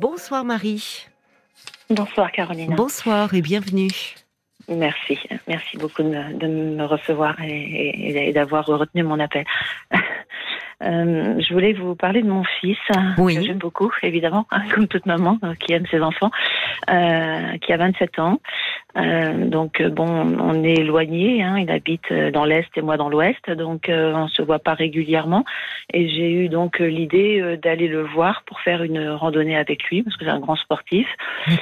Bonsoir Marie. Bonsoir Caroline. Bonsoir et bienvenue. Merci, merci beaucoup de me, de me recevoir et, et d'avoir retenu mon appel. Euh, je voulais vous parler de mon fils, Oui. que j'aime beaucoup, évidemment, hein, comme toute maman euh, qui aime ses enfants, euh, qui a 27 ans. Euh, donc euh, bon, on est éloignés. Hein, il habite euh, dans l'est et moi dans l'ouest, donc euh, on se voit pas régulièrement. Et j'ai eu donc l'idée d'aller le voir pour faire une randonnée avec lui, parce que c'est un grand sportif.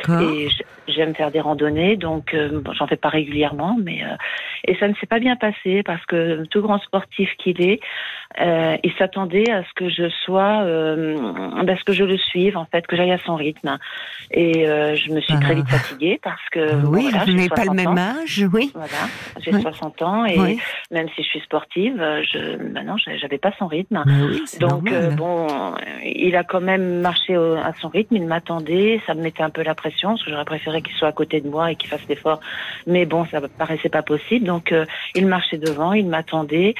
Et j'aime faire des randonnées, donc euh, bon, j'en fais pas régulièrement, mais euh, et ça ne s'est pas bien passé parce que tout grand sportif qu'il est, euh, il s'attendait à ce que je sois, euh, à ce que je le suive en fait, que j'aille à son rythme. Et euh, je me suis Ah. très vite fatiguée parce que bon, oui, voilà, vous n'avez pas le 60 même ans. âge, oui. Voilà, j'ai Oui. 60 ans et même si je suis sportive, je, bah non, j'avais pas son rythme. Oui, Donc euh, bon, il a quand même marché au- à son rythme, il m'attendait, ça me mettait un peu la pression parce que j'aurais préféré qu'il soit à côté de moi et qu'il fasse l'effort, mais bon, ça me paraissait pas possible. Donc euh, il marchait devant, il m'attendait.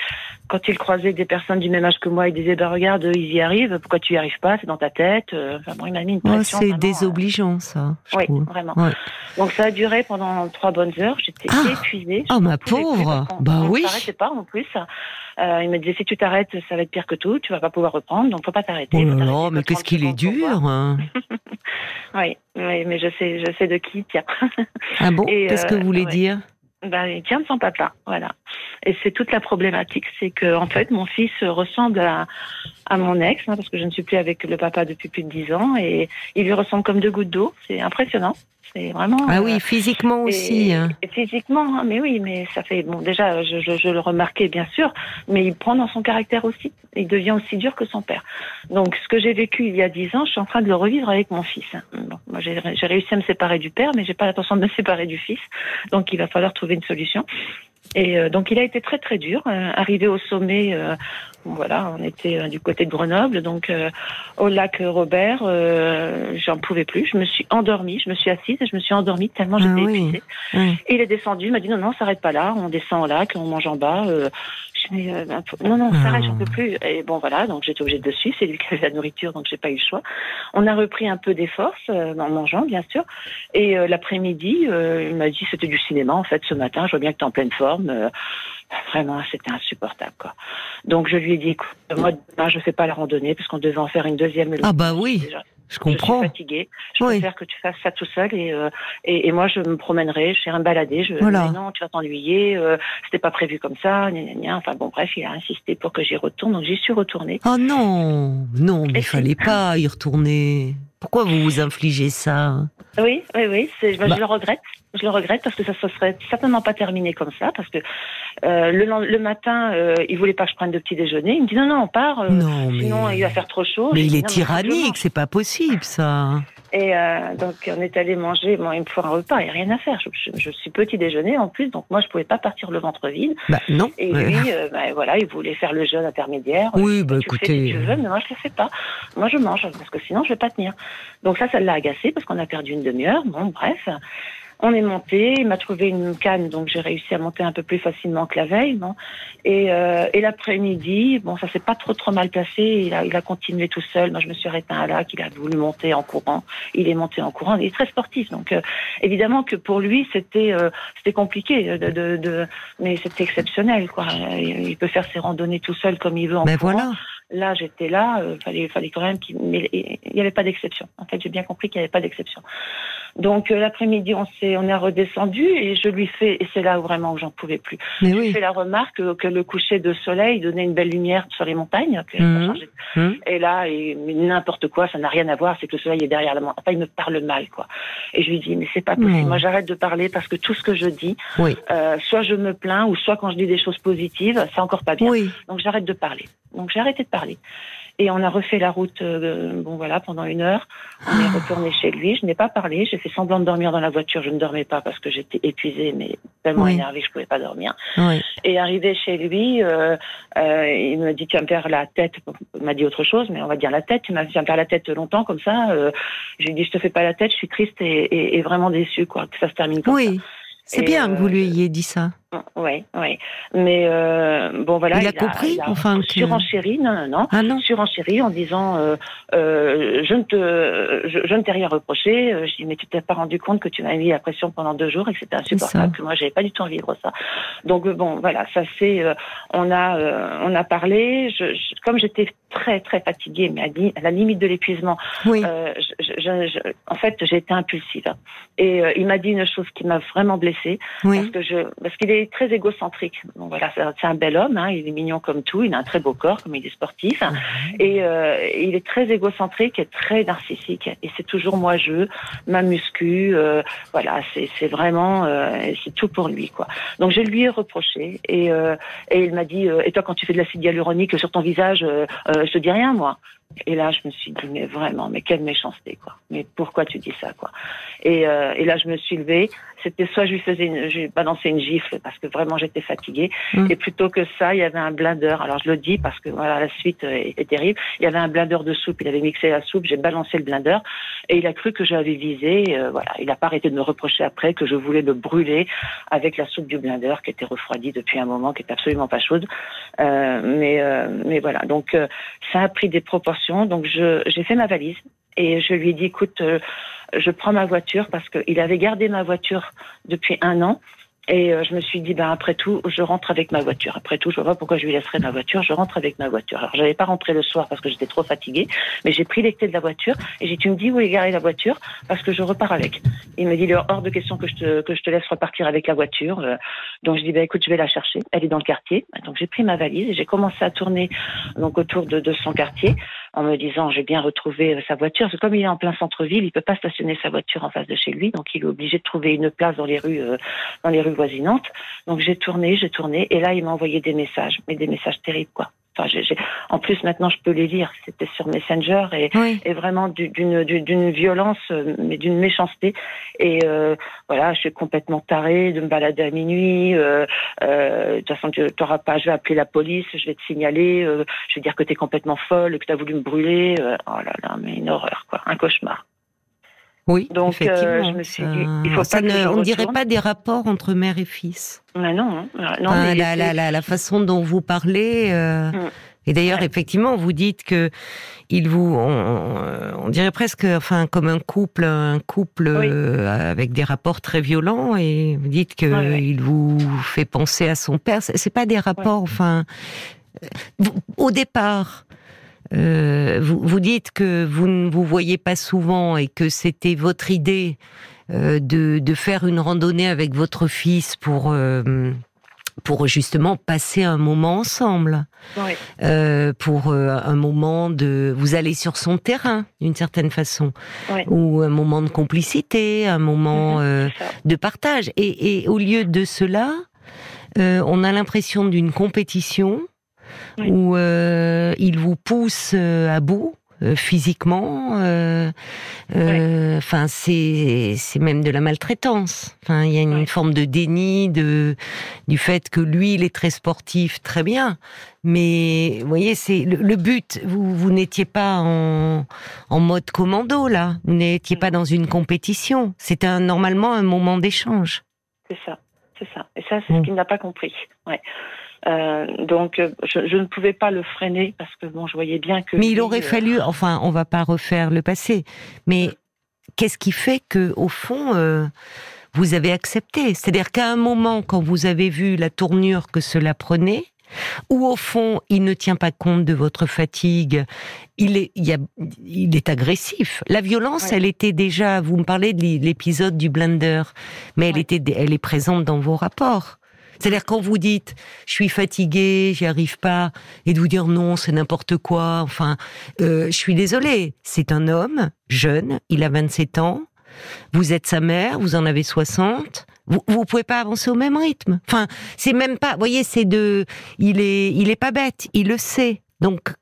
Quand il croisait des personnes du même âge que moi, il disait bah regarde, ils y arrivent, pourquoi tu y arrives pas C'est dans ta tête. Euh, Enfin bon, il m'a mis une pression. c'est désobligeant, ça. je euh, Oui, trouve. vraiment. Ouais. Donc ça a duré pendant trois bonnes heures. J'étais Ah épuisée. Oh, Je ma plus pauvre. Bah on oui. ne s'arrêtait pas en plus. Euh, il me disait si tu t'arrêtes, ça va être pire que tout. Tu vas pas pouvoir reprendre, donc faut pas t'arrêter. Oh là mais qu'est-ce qu'il est dur. hein. Oui, oui, mais je sais, je sais de qui il tient. Ah bon Qu'est-ce que euh, vous voulez ouais. dire? Ben, il tient de son papa, voilà. Et c'est toute la problématique, c'est que en fait, mon fils ressemble à, mon ex, hein, parce que je ne suis plus avec le papa depuis plus de dix ans, et il lui ressemble comme deux gouttes d'eau. C'est impressionnant. C'est vraiment. Ah euh, oui, physiquement aussi. et, hein. et physiquement, hein, mais oui, mais ça fait bon. Déjà, je, je, je le remarquais bien sûr, mais il prend dans son caractère aussi. Il devient aussi dur que son père. Donc, ce que j'ai vécu il y a dix ans, je suis en train de le revivre avec mon fils. Bon, moi, j'ai j'ai réussi à me séparer du père, mais j'ai pas l'intention de me séparer du fils. Donc, il va falloir trouver une solution. Et euh, donc, il a été très très dur. Euh, arrivé au sommet, euh, voilà, on était euh, du côté de Grenoble, donc euh, au lac Robert, euh, j'en pouvais plus. Je me suis endormie, je me suis assise et je me suis endormie tellement j'étais Ah oui. épuisée. Oui. Et il est descendu, il m'a dit non, non, s'arrête pas là, on descend au lac, on mange en bas. Euh, faut- non, non, s'arrête, j'en peux plus. Et bon, voilà, donc j'étais obligée de le suivre, c'est lui qui avait la nourriture, donc j'ai pas eu le choix. On a repris un peu des forces euh, en mangeant, bien sûr. Et euh, l'après-midi, il m'a dit c'était du cinéma, en fait, ce matin, je vois bien que tu es en pleine forme. Vraiment, c'était insupportable, quoi. Donc je lui ai dit, écoute, moi, demain, je fais pas la randonnée, parce qu'on devait en faire une deuxième. Ah bah oui, Déjà, je je comprends. suis fatiguée. Je Oui. préfère que tu fasses ça tout seul et, euh, et, et moi je me promènerai, je fais un balader. Je, Voilà. mais non, tu vas t'ennuyer. Euh, C'était pas prévu comme ça. Gna, gna, gna. Enfin bon, bref, il a insisté pour que j'y retourne, donc j'y suis retournée. Oh non, non, mais il fallait pas y retourner. Pourquoi vous vous infligez ça Oui, oui, oui. c'est- bah, Bah. Je le regrette. Je le regrette parce que ça se serait certainement pas terminé comme ça. Parce que euh, le, matin, euh, il voulait pas que je prenne de petit déjeuner. Il me dit non, non, on part. euh, Non, Sinon, mais, il va faire trop chaud. mais il dit, est Non, tyrannique, c'est pas possible ça. Et euh, donc on est allé manger. Bon, il me faut un repas. Il n'y a rien à faire. Je, je- je suis petit déjeuner en plus, donc moi je pouvais pas partir le ventre vide. Bah non. Et lui, euh, bah, voilà, il voulait faire le jeûne intermédiaire. Oui, bah tu le fais si écoutez. tu veux, mais moi je le fais pas. Moi je mange parce que sinon je vais pas tenir. Donc ça, ça l'a agacé parce qu'on a perdu une demi-heure. Bon, bref. On est monté, il m'a trouvé une canne, donc j'ai réussi à monter un peu plus facilement que la veille. Et, euh, et l'après-midi, bon, ça s'est pas trop trop mal passé. Il a, il a continué tout seul. Moi, je me suis arrêtée à un lac. Il a voulu monter en courant. Il est monté en courant. Il est très sportif, donc euh, évidemment que pour lui, c'était euh, c'était compliqué, de, de, de- mais c'était exceptionnel, quoi. Il, il peut faire ses randonnées tout seul comme il veut en Ben courant. voilà. Là, j'étais là, euh, fallait, fallait quand même qu'il, mais il n'y avait pas d'exception. En fait, j'ai bien compris qu'il n'y avait pas d'exception. Donc euh, l'après-midi, on s'est, on est redescendu et je lui fais, et c'est là où vraiment où j'en pouvais plus. Mais Je lui oui. fais la remarque que, que le coucher de soleil donnait une belle lumière sur les montagnes. que Mhm. Hum. Et là, et, n'importe quoi, ça n'a rien à voir, c'est que le soleil est derrière la montagne. Enfin, il me parle mal, quoi. Et je lui dis, mais c'est pas possible. Mhm. Moi, j'arrête de parler parce que tout ce que je dis, Oui. euh, soit je me plains, ou soit quand je dis des choses positives, c'est encore pas bien. Oui. Donc j'arrête de parler. Donc j'ai arrêté de parler. Et on a refait la route, euh, bon voilà, pendant une heure. On est retourné chez lui. Je n'ai pas parlé. J'ai fait semblant de dormir dans la voiture. Je ne dormais pas parce que j'étais épuisée, mais tellement Oui. énervée que je pouvais pas dormir. Oui. Et arrivé chez lui, euh, euh, il me dit tu vas me faire la tête. Il m'a dit autre chose, mais on va dire la tête. Tu m'as fait me faire la tête longtemps comme ça. Je lui ai dit je te fais pas la tête. Je suis triste et, et- et vraiment déçue quoi que ça se termine comme ça. Oui. C'est bien que vous lui ayez dit ça. Oui, oui. Mais euh, bon, voilà. Il a compris, il a enfin, surenchéri, non, non, Ah non. surenchéri en disant euh, euh, je ne te, je, je ne t'ai rien reproché. Euh, Je dis mais tu t'es pas rendu compte que tu m'as mis la pression pendant deux jours et que c'était insupportable, que moi j'avais pas du tout envie de vivre ça. Donc euh, bon, voilà, ça c'est, on a, on a parlé. Je, je- comme j'étais très très fatiguée, mais à, la limite de l'épuisement, Oui. en fait j'ai été impulsive. Et il m'a dit une chose qui m'a vraiment blessée oui. parce qu'il est très égocentrique. Donc voilà, c'est un bel homme, hein, il est mignon comme tout, il a un très beau corps comme il est sportif et euh, il est très égocentrique et très narcissique et c'est toujours moi je, ma muscu, euh, voilà, c'est c'est vraiment euh, c'est tout pour lui quoi. Donc je lui ai reproché et et il m'a dit et toi quand tu fais de l'acide hyaluronique sur ton visage, je te dis rien moi. Et là, je me suis dit, mais vraiment, mais quelle méchanceté, quoi. Mais pourquoi tu dis ça, quoi? Et, euh, et là, je me suis levée. C'était soit je lui faisais, une, je lui balançais une gifle parce que vraiment j'étais fatiguée. Mm. Et plutôt que ça, il y avait un blender. Alors je le dis parce que voilà, la suite est, est terrible. Il y avait un blender de soupe. Il avait mixé la soupe. J'ai balancé le blender et il a cru que j'avais visé. euh, voilà, il n'a pas arrêté de me reprocher après que je voulais le brûler avec la soupe du blender qui était refroidie depuis un moment, qui était absolument pas chaude. Euh, mais mais voilà. Donc ça a pris des proportions. Donc j'ai fait ma valise et je lui ai dit écoute, euh, je prends ma voiture parce qu'il avait gardé ma voiture depuis un an. Et euh, je me suis dit, ben après tout, je rentre avec ma voiture. Après tout, je vois pas pourquoi je lui laisserais ma voiture. Je rentre avec ma voiture. Alors, j'avais pas rentré le soir parce que j'étais trop fatiguée, mais j'ai pris les clés de la voiture et j'ai dit, tu me dis où est garée la voiture parce que je repars avec. Il me dit, hors de question que je te que je te laisse repartir avec la voiture. Euh, Donc je dis, ben écoute, je vais la chercher. Elle est dans le quartier. Donc j'ai pris ma valise et j'ai commencé à tourner donc autour de son quartier en me disant, j'ai bien retrouvé euh, sa voiture. Comme il est en plein centre-ville, il peut pas stationner sa voiture en face de chez lui, donc il est obligé de trouver une place dans les rues euh, dans les rues voisinantes. Donc j'ai tourné, j'ai tourné, et là il m'a envoyé des messages, mais des messages terribles quoi. Enfin, En plus maintenant je peux les lire. C'était sur Messenger et, Oui. et vraiment du- d'une, violence, mais d'une méchanceté. Et euh, voilà, je suis complètement tarée de me balader à minuit. Euh, euh, de toute façon, tu n'auras pas. Je vais appeler la police, je vais te signaler. euh, je vais dire que tu es complètement folle, que tu as voulu me brûler. euh, oh là là, mais une horreur quoi, un cauchemar. Oui, Donc, euh, effectivement. je me suis ça- dit, il faut ça pas ne- on ne dirait pas des rapports entre mère et fils. Mais non, hein. non, Enfin, mais la, c'est- la, la, la façon dont vous parlez. euh, Mm. Et d'ailleurs, Ouais. effectivement, vous dites que il vous, on, on dirait presque, enfin, comme un couple, un couple Oui. euh, avec des rapports très violents, et vous dites que Ouais, ouais. il vous fait penser à son père. C'est pas des rapports, enfin, au départ. Euh, vous, vous dites que vous ne vous voyez pas souvent et que c'était votre idée euh, de, de faire une randonnée avec votre fils pour euh, pour justement passer un moment ensemble, Ouais. euh, pour euh, un moment de vous allez sur son terrain d'une certaine façon, Ouais. ou un moment de complicité, un moment Mhm, euh, de partage. Et, et au lieu de cela, euh, on a l'impression d'une compétition Oui. où euh, il vous pousse euh, à bout. euh, physiquement, euh, euh, enfin c'est même de la maltraitance. Enfin il y a une Ouais. forme de déni de du fait que lui il est très sportif, très bien, mais vous voyez c'est le, le but. Vous vous n'étiez pas en en mode commando là, vous n'étiez pas dans une compétition. C'était un, normalement un moment d'échange. C'est ça, c'est ça. Et ça, c'est ce qu'il n'a pas compris. Ouais. Euh, donc, euh, je, je ne pouvais pas le freiner parce que bon, je voyais bien que. Mais il aurait euh, fallu, enfin, on va pas refaire le passé, mais qu'est-ce qui fait que, au fond, euh, vous avez accepté? C'est-à-dire qu'à un moment, quand vous avez vu la tournure que cela prenait, ou au fond, il ne tient pas compte de votre fatigue, il est, il y a, il est agressif. La violence, Ouais. elle était déjà. Vous me parlez de l'épisode du blender, mais elle était, elle est présente dans vos rapports. C'est-à-dire quand vous dites je suis fatigué, j'y arrive pas, et de vous dire non, c'est n'importe quoi. Enfin, euh, je suis désolée. C'est un homme jeune, il a 27 ans. Vous êtes sa mère, vous en avez 60. Vous, vous pouvez pas avancer au même rythme. Enfin, c'est même pas. Vous voyez, c'est de. Il est, il est pas bête. Il le sait. Donc,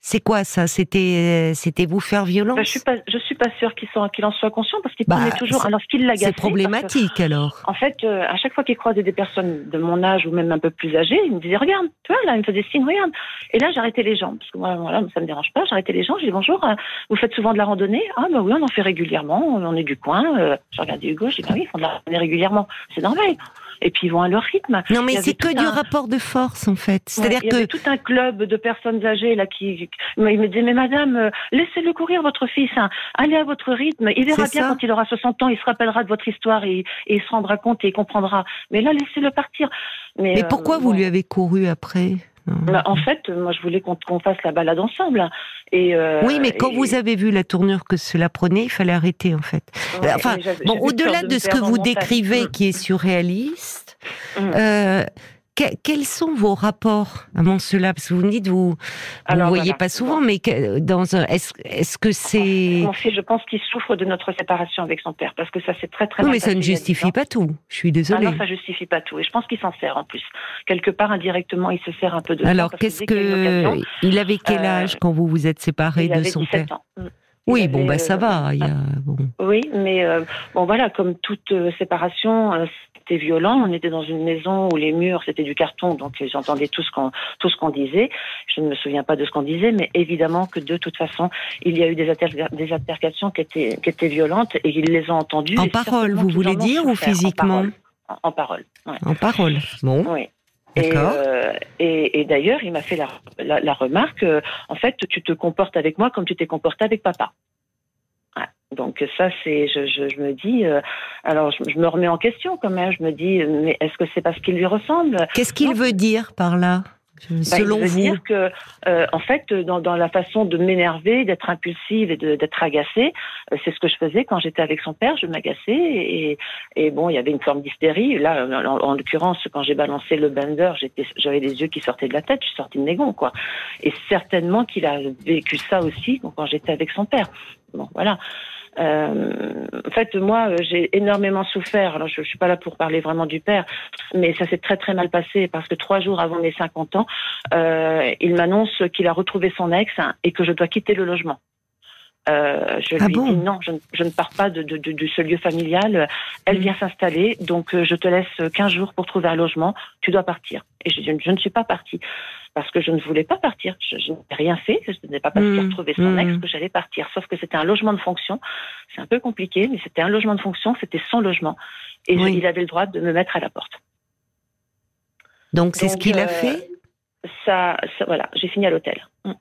c'est quoi ça? C'était, euh, c'était vous faire violence? bah, je suis pas, je suis pas sûre qu'il qu'il en soit conscient parce qu'il Bah, prenait toujours. Alors, ce qui l'agaçait. C'est que, problématique alors. En fait, euh, à chaque fois qu'il croisait des personnes de mon âge ou même un peu plus âgées, il me disait regarde, tu vois là, il me faisait signe regarde. Et là, j'arrêtais les gens parce que moi, voilà, ça me dérange pas. J'arrêtais les gens. Je dis bonjour. euh, vous faites souvent de la randonnée? Ah bah oui, on en fait régulièrement. On est du coin. Euh, je regardais Hugo. Je dis bah oui, ils font de la randonnée régulièrement. C'est normal. Et puis ils vont à leur rythme. Non, mais c'est que du rapport de force en fait. C'est-à-dire que tout un club de personnes âgées là qui, il me disait mais madame, euh, laissez-le courir votre fils, hein. allez à votre rythme, il verra bien quand il aura 60 ans, il se rappellera de votre histoire et, il se rendra compte et il comprendra. Mais là, laissez-le partir. Mais, pourquoi vous lui avez couru après? Bah, en fait, moi, je voulais qu'on fasse la balade ensemble. Et euh, oui, mais quand vous avez vu la tournure que cela prenait, il fallait arrêter, en fait. enfin, bon, au-delà de, ce que vous décrivez, mm. qui est surréaliste, mm. euh, quels sont vos rapports avant cela? Parce que vous me dites, vous ne voyez pas souvent, mais dans un, est-ce que c'est... Mon fils, je pense qu'il souffre de notre séparation avec son père, parce que ça c'est très très. Oui, mais ça ne justifie pas tout. Je suis désolée. Ah non, ça justifie pas tout, et je pense qu'il s'en sert en plus. Quelque part, indirectement, il se sert un peu de. Alors, qu'est-ce que il avait quel euh, âge quand vous vous êtes séparé de son père? ans. Mm. Oui, bon, bah ça va. Il y a, bon. Oui, mais euh, bon, voilà, comme toute euh, séparation, euh, c'était violent. On était dans une maison où les murs c'était du carton, donc j'entendais tout ce qu'on tout ce qu'on disait. Je ne me souviens pas de ce qu'on disait, mais évidemment que de toute façon, il y a eu des, des altercations qui étaient qui étaient violentes et ils les ont entendues. En parole, vous voulez dire ou physiquement En parole. En parole. Bon. Oui. Euh, et, et, d'ailleurs, il m'a fait la, la, remarque, euh, en fait, tu te comportes avec moi comme tu t'es comporté avec papa. Donc ça, c'est, je, je, je, me dis, euh, alors je, me remets en question quand même. Je me dis, mais est-ce que c'est parce qu'il lui ressemble? Qu'est-ce qu'il veut dire par là? Bah, selon vous dire que, euh, en fait, dans, dans, la façon de m'énerver, d'être impulsive et d'être agacée, euh, c'est ce que je faisais quand j'étais avec son père. Je m'agaçais et, et, bon, il y avait une forme d'hystérie. Là, en, l'occurrence, quand j'ai balancé le bender, j'avais des yeux qui sortaient de la tête. Je suis sortie de mes quoi. Et certainement qu'il a vécu ça aussi quand j'étais avec son père. Bon, voilà. Euh, en fait, moi, j'ai énormément souffert. Alors, je, ne suis pas là pour parler vraiment du père, mais ça s'est très très mal passé parce que trois jours avant mes 50 ans, euh, il m'annonce qu'il a retrouvé son ex et que je dois quitter le logement. Euh, je ah lui dis non, je, ne pars pas de, de, de, ce lieu familial. Elle mm. vient s'installer, donc euh, je te laisse 15 jours pour trouver un logement. Tu dois partir. Et je je ne suis pas partie parce que je ne voulais pas partir. Je, n'ai rien fait. Je n'ai pas qu'il mmh. retrouvé son ex mmh. que j'allais partir. Sauf que c'était un logement de fonction. C'est un peu compliqué, mais c'était un logement de fonction. C'était son logement. Et il avait le droit de me mettre à la porte. Donc c'est ce qu'il a euh, fait? ça, voilà, j'ai fini à l'hôtel. Mmh.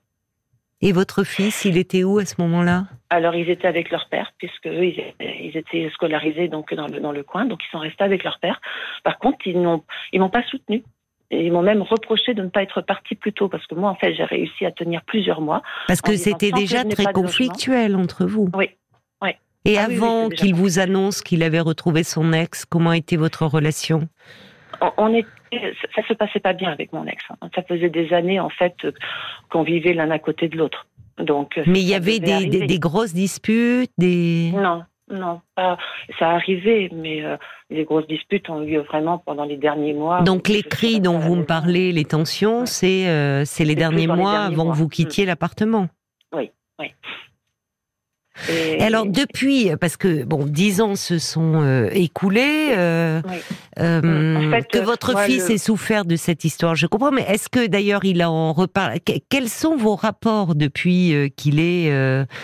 Et votre fils, il était où à ce moment-là? Alors, ils étaient avec leur père, puisque eux, ils, étaient scolarisés donc dans le, dans le coin, donc ils sont restés avec leur père. Par contre, ils n'ont ils m'ont pas soutenu. Ils m'ont même reproché de ne pas être parti plus tôt parce que moi, en fait, j'ai réussi à tenir plusieurs mois. Parce que c'était déjà très conflictuel entre vous. Oui. oui. Et ah avant qu'il vous annonce qu'il avait retrouvé son ex, comment était votre relation? On, était, ça se passait pas bien avec mon ex. Hein. Ça faisait des années en fait qu'on vivait l'un à côté de l'autre. Donc. Mais il y avait des, des, grosses disputes, des. Non, non, pas. Ça arrivait, mais euh, les grosses disputes ont eu lieu vraiment pendant les derniers mois. Donc les cris dont vous me parlez, les tensions, c'est euh, c'est les derniers mois avant que vous quittiez mm. l'appartement. Oui, oui. Et, alors depuis, parce que bon, dix ans se sont euh, écoulés, euh, euh, que votre fils ait souffert de cette histoire, je comprends. Mais est-ce que d'ailleurs il en reparle Quels sont vos rapports depuis qu'il est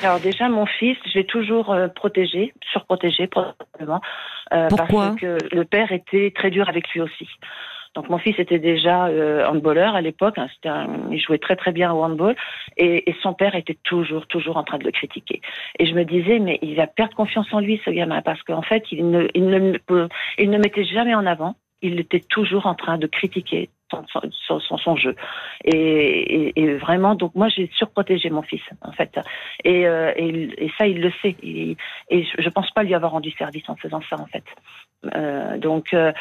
Alors déjà, mon fils, je l'ai toujours protégé, surprotégé probablement, Pourquoi parce que le père était très dur avec lui aussi. Donc mon fils était déjà euh, handballeur à l'époque, hein, il jouait très très bien au handball, et, son père était toujours toujours en train de le critiquer. Et je me disais mais il va perdre confiance en lui ce gamin parce qu'en fait il ne il ne il ne mettait jamais en avant, il était toujours en train de critiquer son, son, jeu. Et, vraiment, donc moi j'ai surprotégé mon fils en fait. Et, euh, ça il le sait. et je pense pas lui avoir rendu service en faisant ça en fait. Euh, donc euh,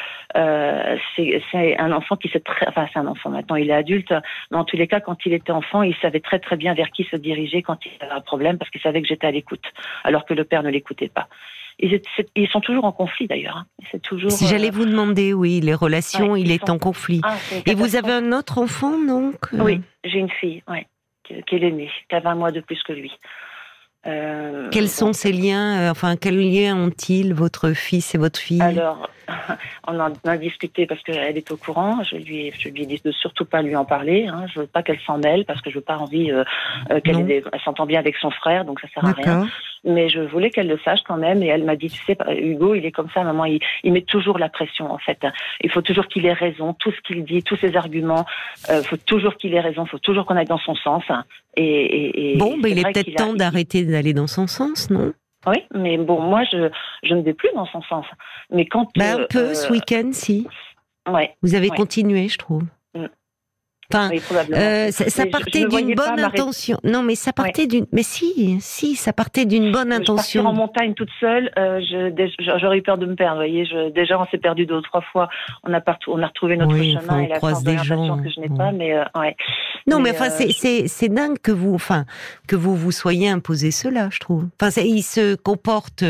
c'est un enfant qui sait très, enfin c'est un enfant maintenant, il est adulte, mais en tous les cas quand il était enfant, il savait très très bien vers qui se diriger quand il avait un problème parce qu'il savait que j'étais à l'écoute, alors que le père ne l'écoutait pas. Ils, ils, sont toujours en conflit d'ailleurs. Hein. C'est toujours. Si j'allais euh, vous demander, oui, les relations, il est en conflit. Ah, Et vous avez un autre enfant donc Oui, j'ai une fille, ouais, qui, est l'aînée, qui a 20 mois de plus que lui. Euh, Quels sont ces liens euh, Enfin, quels liens ont-ils, votre fils et votre fille? Alors, on en a discuté parce qu'elle est au courant. Je lui, je lui ai dit de surtout pas lui en parler. Hein. Je veux pas qu'elle s'en mêle parce que je veux pas envie euh, qu'elle elle s'entend bien avec son frère, donc ça sert à rien. Mais je voulais qu'elle le sache quand même. Et elle m'a dit, tu sais, Hugo, il est comme ça, maman, il, il met toujours la pression en fait. Il faut toujours qu'il ait raison, tout ce qu'il dit, tous ses arguments. Il faut toujours qu'il ait raison, il faut toujours qu'on aille dans son sens. Et, et, bon, mais il est peut-être temps d'arrêter d'aller dans son sens, non? Oui, mais bon, moi, je, je ne vais plus dans son sens. Mais quand. Bah, un peu, ce week-end, si. Ouais. Vous avez continué, je trouve. Enfin, euh, ça, partait d'une bonne intention. Non, mais ça partait d'une. Mais si, si, ça partait d'une bonne intention. Partir en montagne toute seule, euh, j'aurais eu peur de me perdre. Voyez, je, déjà, on s'est perdu deux ou trois fois. On a partout, on a retrouvé notre chemin et la croise des gens que je n'ai pas. Mais euh, ouais. Non, mais, enfin, c'est c'est dingue que vous, enfin, que vous vous soyez imposé cela, je trouve. Enfin, il se comporte,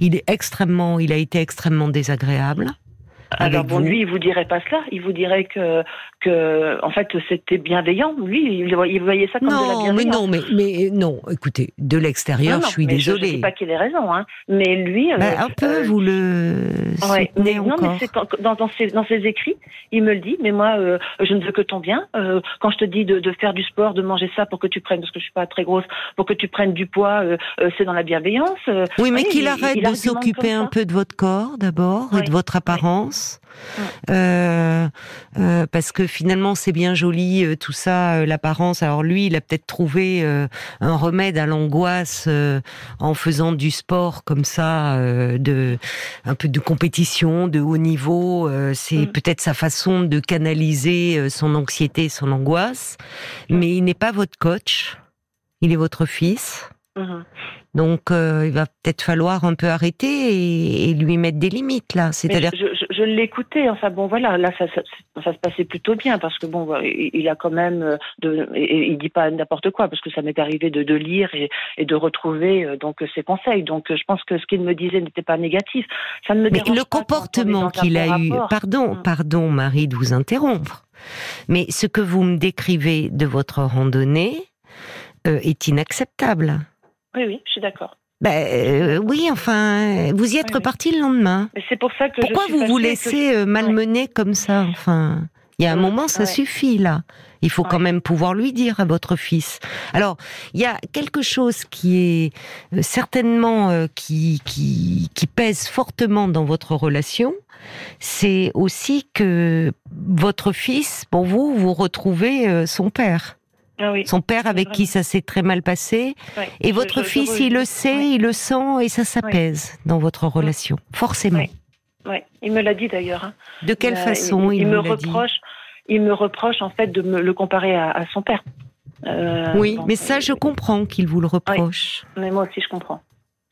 il est extrêmement, il a été extrêmement désagréable. Alors bon, lui, il vous dirait pas cela. Il vous dirait que, que en fait, c'était bienveillant. Lui, il voyait ça comme de la bienveillance. Mais non, mais, mais non. Écoutez, de l'extérieur, je suis désolée. Je ne dis pas qu'il ait raison, hein. Mais lui, bah, euh, un peu, euh, vous le. Ouais, mais non, mais c'est dans, dans, ses, dans ses écrits, il me le dit. Mais moi, euh, je ne veux que ton bien. quand je te dis de, de, faire du sport, de manger ça pour que tu prennes, parce que je suis pas très grosse, pour que tu prennes du poids, c'est dans la bienveillance. oui, mais qu'il arrête de s'occuper un peu de votre corps d'abord et de votre apparence. Euh, euh, parce que finalement c'est bien joli euh, tout ça, l'apparence. Alors lui, il a peut-être trouvé un remède à l'angoisse en faisant du sport comme ça, de un peu de compétition, de haut niveau. c'est mm. peut-être sa façon de canaliser son anxiété, son angoisse. Mm. Mais il n'est pas votre coach. Il est votre fils. Mm-hmm. Donc, euh, il va peut-être falloir un peu arrêter et, lui mettre des limites là. C'est-à-dire, je, je, l'écoutais. Enfin bon, voilà, là ça, ça, ça, se passait plutôt bien parce que bon, il a quand même euh, de, et, il dit pas n'importe quoi parce que ça m'est arrivé de, de lire et, et, de retrouver euh, donc ses conseils. Donc, je pense que ce qu'il me disait n'était pas négatif. Ça ne me Mais le comportement qu'il a eu, pardon, hum. pardon, Marie, de vous interrompre. Mais ce que vous me décrivez de votre randonnée est inacceptable. Oui, oui, je suis d'accord. Ben, oui, enfin, vous y êtes reparti le lendemain. C'est pour ça que Pourquoi vous vous laissez euh, malmener comme ça Enfin, il y a un moment, ça suffit là. Il faut quand même pouvoir lui dire à votre fils. Alors, il y a quelque chose qui est euh, certainement qui, qui, qui pèse fortement dans votre relation. C'est aussi que votre fils, pour vous, vous retrouvez son père. Ah son père avec qui ça s'est très mal passé. Et votre fils, il le sait, il le sent et ça s'apaise dans votre relation, forcément. Oui, il me l'a dit d'ailleurs. Hein. De quelle façon il, me, reproche Il me reproche en fait de me le comparer à, son père. Euh, oui, mais ça, je comprends qu'il vous le reproche. Mais moi aussi, je comprends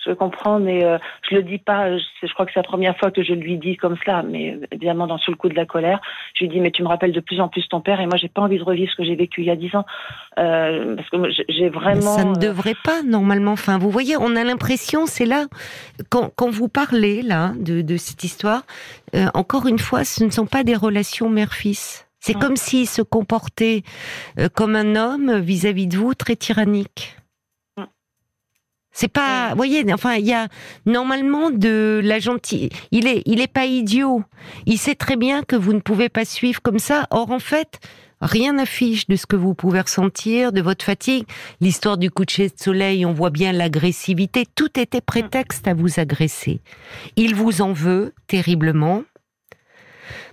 je comprends, mais euh, je le dis pas. Je, je crois que c'est la première fois que je lui dis comme cela, mais euh, évidemment dans sous le coup de la colère, je lui dis mais tu me rappelles de plus en plus ton père et moi j'ai pas envie de revivre ce que j'ai vécu il y a dix ans euh, parce que j'ai vraiment. ça ne devrait pas normalement. Enfin, vous voyez, on a l'impression, c'est là quand, quand vous parlez là de, de cette histoire. encore une fois, ce ne sont pas des relations mère-fils. C'est comme s'il se comportait comme un homme vis à -vis de vous, très tyrannique. C'est pas, vous voyez, enfin, il y a normalement de la gentille. Il est, il est pas idiot. Il sait très bien que vous ne pouvez pas suivre comme ça. Or, en fait, rien n'affiche de ce que vous pouvez ressentir, de votre fatigue. L'histoire du coucher de soleil, on voit bien l'agressivité. Tout était prétexte à vous agresser. Il vous en veut terriblement.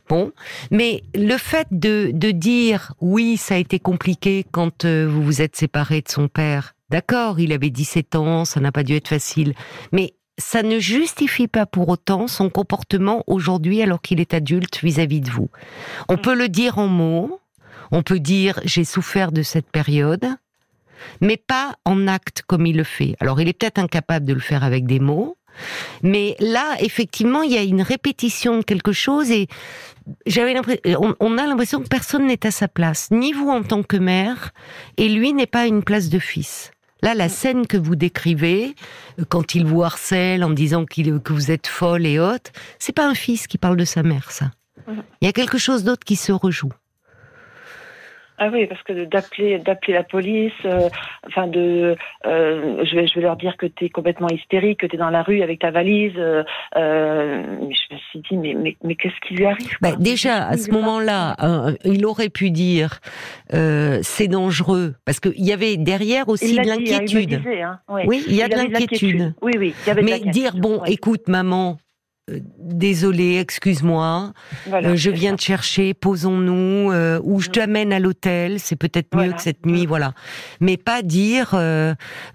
Bon, mais le fait de, de dire oui, ça a été compliqué quand euh, vous vous êtes séparé de son père, D'accord, il avait 17 ans, ça n'a pas dû être facile. Mais ça ne justifie pas pour autant son comportement aujourd'hui alors qu'il est adulte vis-à-vis de vous. On mm. peut le dire en mots, on peut dire j'ai souffert de cette période, mais pas en acte comme il le fait. Alors il est peut-être incapable de le faire avec des mots, mais là, effectivement, il y a une répétition de quelque chose et j'avais l'impression, on, a l'impression que personne n'est à sa place, ni vous en tant que mère, et lui n'est pas à une place de fils. Là, la mm. scène que vous décrivez, euh, quand il vous harcèle en disant que vous êtes folle et haute, c'est pas un fils qui parle de sa mère, ça. Mm. Il y a quelque chose d'autre qui se rejoue. Ah oui, parce que d'appeler d'appeler la police, euh, enfin de, euh, je vais je vais leur dire que tu es complètement hystérique, que tu es dans la rue avec ta valise. Euh, je me suis dit mais mais, mais qu'est-ce qui lui arrive bah, Déjà à ce moment-là, il aurait pu dire c'est dangereux parce qu'il y avait derrière aussi de hein, l'inquiétude. Hein, oui. oui. il y a de l'inquiétude. Oui oui. Il y avait mais dire bon, écoute maman, désolé, excuse-moi, euh, je viens te chercher, posons-nous, euh, ou je t'amène à l'hôtel, c'est peut-être mieux que cette nuit, voilà. Mais pas dire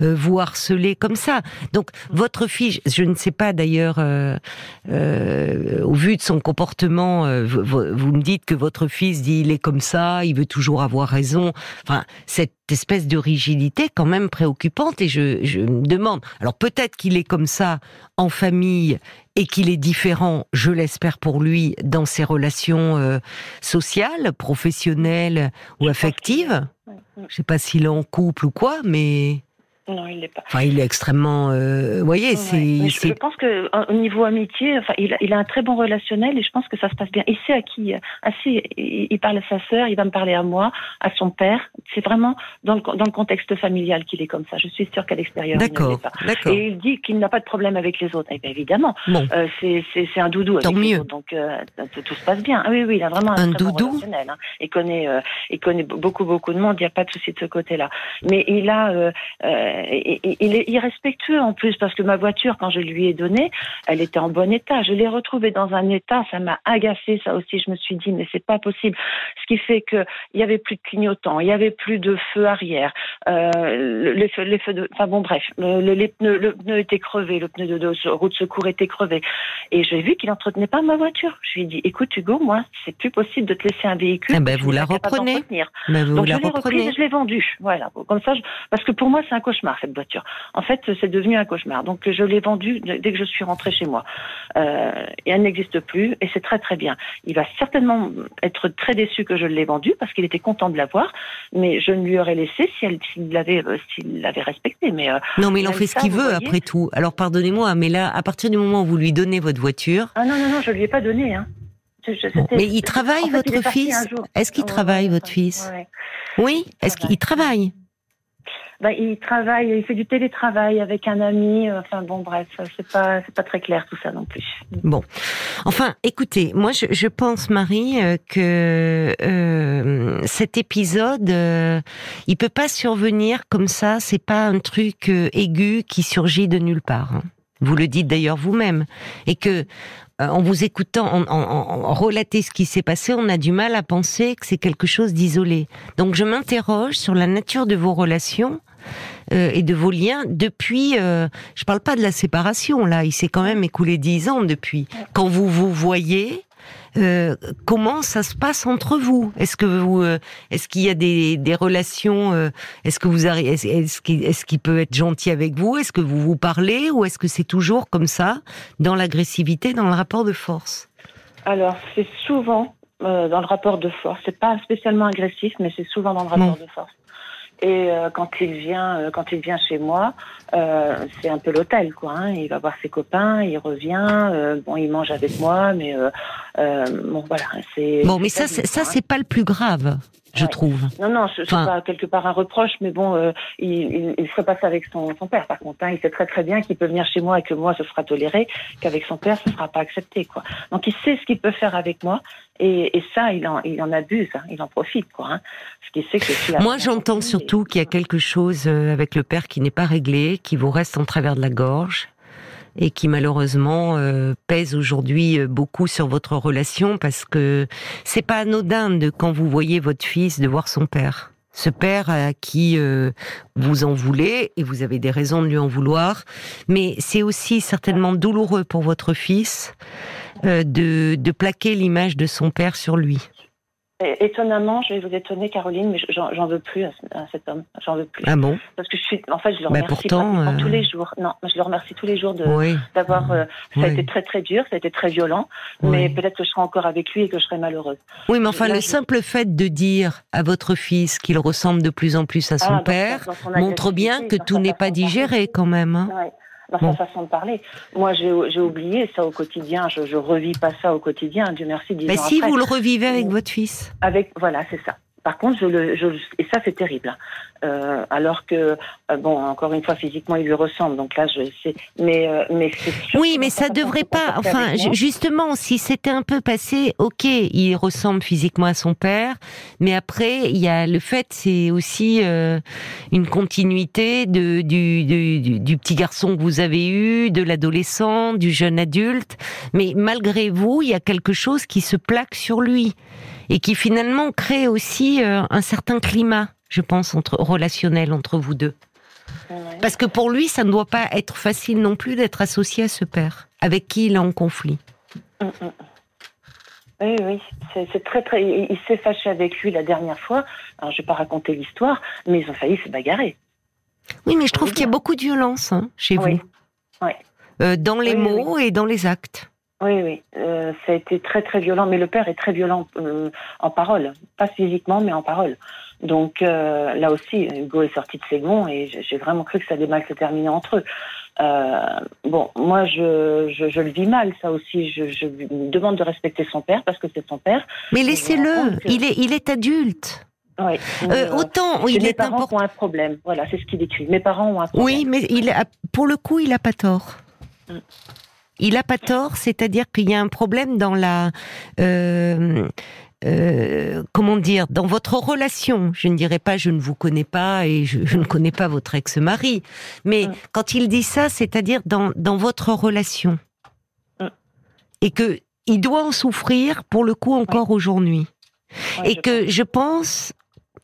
vous harceler comme ça. Donc votre fille, je ne sais pas d'ailleurs, au vu de son comportement, vous, vous, me dites que votre fils dit il est comme ça, il veut toujours avoir raison. Enfin, cette espèce de rigidité quand même préoccupante et je, je me demande. Alors peut-être qu'il est comme ça en famille et qu'il est différent, je l'espère pour lui, dans ses relations euh, sociales, professionnelles ou affectives. Je ne sais pas s'il est en couple ou quoi, mais non, il l'est pas. Enfin, il est extrêmement. Euh, vous voyez, c'est. Je pense que au niveau amitié, enfin, il a, il a, un très bon relationnel et je pense que ça se passe bien. Il sait à qui. Assez, il, parle à sa sœur, il va me parler à moi, à son père. C'est vraiment dans le, dans le contexte familial qu'il est comme ça. Je suis sûre qu'à l'extérieur, il ne pas. Et il dit qu'il n'a pas de problème avec les autres. Et bien évidemment, bon. euh, c'est un doudou. Avec Tant mieux. donc euh, tout se passe bien. Ah, oui, oui, il a vraiment un, très doudou. Bon relationnel. Hein. Il connaît, euh, il connaît beaucoup, beaucoup de monde. Il n'y a pas de souci de ce côté-là. Mais il a et, il est irrespectueux en plus parce que ma voiture, quand je lui ai donné, elle était en bon état. Je l'ai retrouvée dans un état, ça m'a agacé. Ça aussi, je me suis dit mais c'est pas possible. Ce qui fait que il y avait plus de clignotant, il y avait plus de feu arrière, euh, les feux, les feux de, enfin bon bref, le, les pneus, le pneu était crevé, le pneu de, de, route secours était crevé. Et j'ai vu qu'il entretenait pas ma voiture. Je lui ai dit écoute Hugo, moi c'est plus possible de te laisser un véhicule. Ah ben vous la reprenez. Ben vous Donc je l'ai reprise et je l'ai vendue. Voilà. Comme ça, parce que pour moi c'est un cauchemar cette voiture. En fait, c'est devenu un cauchemar. Donc, je l'ai vendu dès que je suis rentrée chez moi. Euh, et elle n'existe plus, et c'est très très bien. Il va certainement être très déçu que je l'ai vendu parce qu'il était content de l'avoir, mais je ne lui aurais laissé s'il l'avait euh, s'il l'avait respecté. Mais euh, non, mais il en fait ce qu'il veut après tout. Alors pardonnez-moi, mais là, à partir du moment où vous lui donnez votre voiture, ah non non non, je lui ai pas donné. Hein. mais il travaille, votre fils Est-ce qu'il travaille, votre fils Oui, est-ce qu'il travaille bah, il travaille, il fait du télétravail avec un ami. Euh, enfin bon, bref, c'est pas c'est pas très clair tout ça non plus. Bon, enfin, écoutez, moi je, pense Marie euh, que euh, cet épisode, euh, il peut pas survenir comme ça. C'est pas un truc aigu qui surgit de nulle part. Hein. Vous le dites d'ailleurs vous-même, et que en vous écoutant, en, en, en, relater ce qui s'est passé, on a du mal à penser que c'est quelque chose d'isolé. Donc je m'interroge sur la nature de vos relations euh, et de vos liens depuis. Euh, je parle pas de la séparation là, il s'est quand même écoulé dix ans depuis. Quand vous vous voyez. Euh, comment ça se passe entre vous? Est-ce que vous, euh, est-ce qu'il y a des, des relations euh, Est-ce que vous arrivez Est-ce qu'il est qu'il peut être gentil avec vous? Est-ce que vous vous parlez ou est-ce que c'est toujours comme ça dans l'agressivité, dans le rapport de force? Alors c'est souvent dans le rapport de force. C'est pas spécialement agressif, mais c'est souvent dans le rapport de force. Et euh, quand il vient, euh, quand il vient chez moi, euh, c'est un peu l'hôtel, quoi. Hein. Il va voir ses copains, il revient. bon, il mange avec moi, mais bon, voilà. C'est bon, mais ça, ça, c'est pas le plus grave je trouve. Non, non, c'est pas quelque part un reproche, mais bon, euh, il, il, ferait pas ça avec son, son père. Par contre, hein, il sait très très bien qu'il peut venir chez moi et que moi ce sera toléré, qu'avec son père ce sera pas accepté, quoi. Donc il sait ce qu'il peut faire avec moi, et, et ça, il en, il en abuse, hein, il en profite, quoi. Hein, parce sait que. Moi, j'entends surtout qu'il y a quelque chose euh, avec le père qui n'est pas réglé, qui vous reste en travers de la gorge et qui malheureusement euh, pèse aujourd'hui euh, beaucoup sur votre relation parce que c'est pas anodin de quand vous voyez votre fils de voir son père. Ce père à qui euh, vous en voulez et vous avez des raisons de lui en vouloir, mais c'est aussi certainement douloureux pour votre fils de, de plaquer l'image de son père sur lui. Étonnamment, je vais vous étonner, Caroline, mais j'en veux plus à, cet homme. J'en veux plus. Ah bon? Parce que je suis, en fait, je le bah, remercie pourtant, tous les jours. Non, je le remercie tous les jours d'avoir. Euh, ça a été très très dur, ça a été très violent, mais peut-être que je serai encore avec lui et que je serai malheureuse. Oui, mais enfin, le simple fait de dire à votre fils qu'il ressemble de plus en plus à son ah, père montre bien que tout n'est pas digéré quand même. Hein dans sa façon de parler. Moi, j'ai oublié ça au quotidien. Je, je revis pas ça au quotidien. Dieu merci. Mais si vous le revivez avec votre fils. Avec voilà, c'est ça. Par contre, je le, je, et ça c'est terrible. Euh, alors que euh, bon, encore une fois, physiquement, il lui ressemble. Donc là, je sais. Mais euh, mais oui, mais ça devrait pas. Enfin, justement, si c'était un peu passé, ok, il ressemble physiquement à son père, mais après, il y a le fait, c'est aussi euh, une continuité de du, du, du petit garçon que vous avez eu, de l'adolescent, du jeune adulte. Mais malgré vous, il y a quelque chose qui se plaque sur lui et qui finalement crée aussi euh, un certain climat, je pense, entre relationnel entre vous deux. Parce que pour lui, ça ne doit pas être facile non plus d'être associé à ce père, avec qui il est en conflit. Mm, mm. Oui, oui, c'est très très. Il, s'est fâché avec lui la dernière fois. Alors, je vais pas raconter l'histoire, mais ils ont failli se bagarrer. Oui, mais je trouve qu'il y a beaucoup de violence hein, chez vous. Oui. Euh, dans les mots et dans les actes. Oui, oui, euh, ça a été très très violent, mais le père est très violent euh, en parole, pas physiquement, mais en parole. Donc euh, là aussi, Hugo est sorti de ses gonds et j'ai vraiment cru que ça allait mal se terminer entre eux. bon, moi je, je, le vis mal, ça aussi. Je, je lui demande de respecter son père parce que c'est son père. Mais laissez-le, il est, il est adulte. Oui. autant, il est important. Mes parents ont un problème. Voilà, c'est ce qu'il écrit. Mes parents ont un problème. Oui, mais il a, pour le coup, il n'a pas tort. Mm il a pas tort, c'est-à-dire qu'il y a un problème dans la euh, euh, comment dire, dans votre relation, je ne dirais pas je ne vous connais pas et je, ne connais pas votre ex-mari, mais quand il dit ça, c'est-à-dire dans, dans votre relation. Et que il doit en souffrir pour le coup encore aujourd'hui. et que je pense,